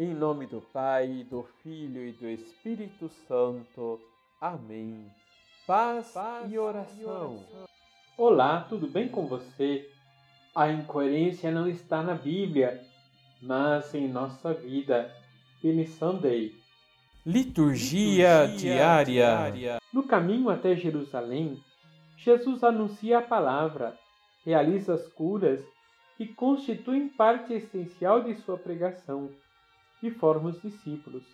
Em nome do Pai, do Filho e do Espírito Santo. Amém. Paz, Paz e, oração. e oração. Olá, tudo bem com você? A incoerência não está na Bíblia, mas em nossa vida. Billy Sunday. Liturgia, Liturgia diária. diária. No caminho até Jerusalém, Jesus anuncia a palavra, realiza as curas e constituem parte essencial de sua pregação e forma os discípulos.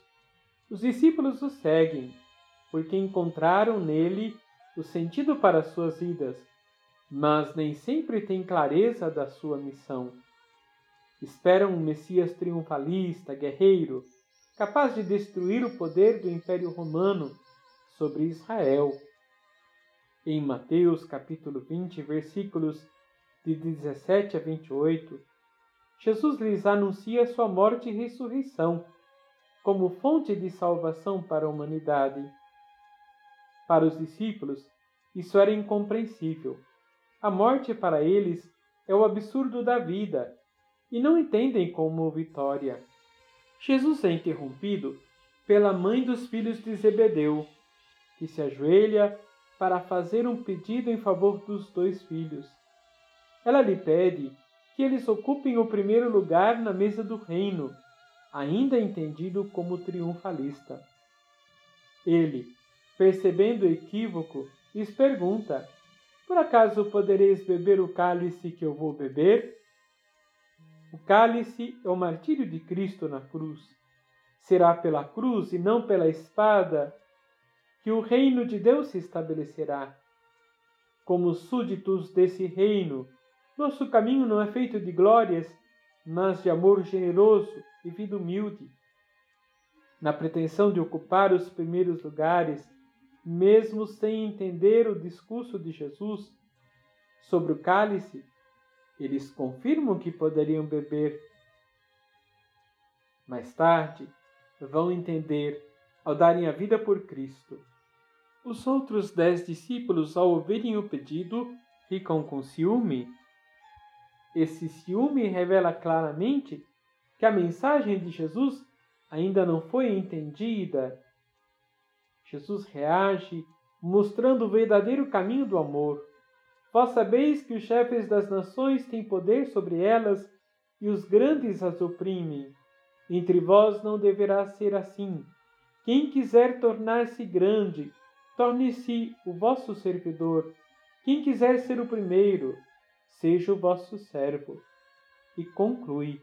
Os discípulos o seguem, porque encontraram nele o sentido para suas vidas, mas nem sempre têm clareza da sua missão. Esperam um Messias triunfalista, guerreiro, capaz de destruir o poder do Império Romano sobre Israel. Em Mateus capítulo 20, versículos de 17 a 28, Jesus lhes anuncia sua morte e ressurreição como fonte de salvação para a humanidade. Para os discípulos, isso era incompreensível. A morte para eles é o absurdo da vida e não entendem como vitória. Jesus é interrompido pela mãe dos filhos de Zebedeu, que se ajoelha para fazer um pedido em favor dos dois filhos. Ela lhe pede que eles ocupem o primeiro lugar na mesa do reino, ainda entendido como triunfalista. Ele, percebendo o equívoco, lhes pergunta: Por acaso podereis beber o cálice que eu vou beber? O cálice é o martírio de Cristo na cruz. Será pela cruz e não pela espada que o reino de Deus se estabelecerá. Como súditos desse reino, nosso caminho não é feito de glórias, mas de amor generoso e vida humilde. Na pretensão de ocupar os primeiros lugares, mesmo sem entender o discurso de Jesus sobre o cálice, eles confirmam que poderiam beber. Mais tarde, vão entender ao darem a vida por Cristo. Os outros dez discípulos, ao ouvirem o pedido, ficam com ciúme. Esse ciúme revela claramente que a mensagem de Jesus ainda não foi entendida. Jesus reage mostrando o verdadeiro caminho do amor. Vós sabeis que os chefes das nações têm poder sobre elas e os grandes as oprimem. Entre vós não deverá ser assim. Quem quiser tornar-se grande, torne-se o vosso servidor. Quem quiser ser o primeiro, seja o vosso servo. E conclui: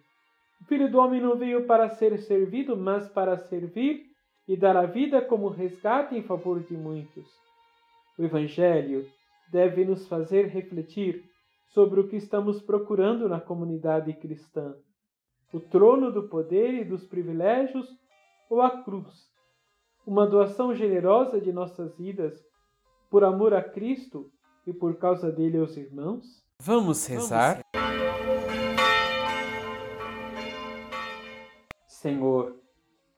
O filho do homem não veio para ser servido, mas para servir e dar a vida como resgate em favor de muitos. O Evangelho deve nos fazer refletir sobre o que estamos procurando na comunidade cristã: o trono do poder e dos privilégios ou a cruz uma doação generosa de nossas vidas por amor a Cristo e por causa dele aos irmãos? Vamos rezar? Senhor,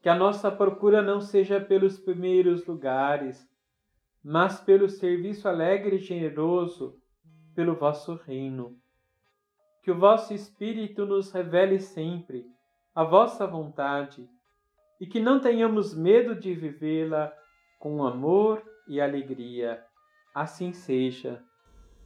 que a nossa procura não seja pelos primeiros lugares, mas pelo serviço alegre e generoso pelo vosso reino. Que o vosso Espírito nos revele sempre a vossa vontade e que não tenhamos medo de vivê-la com amor e alegria. Assim seja.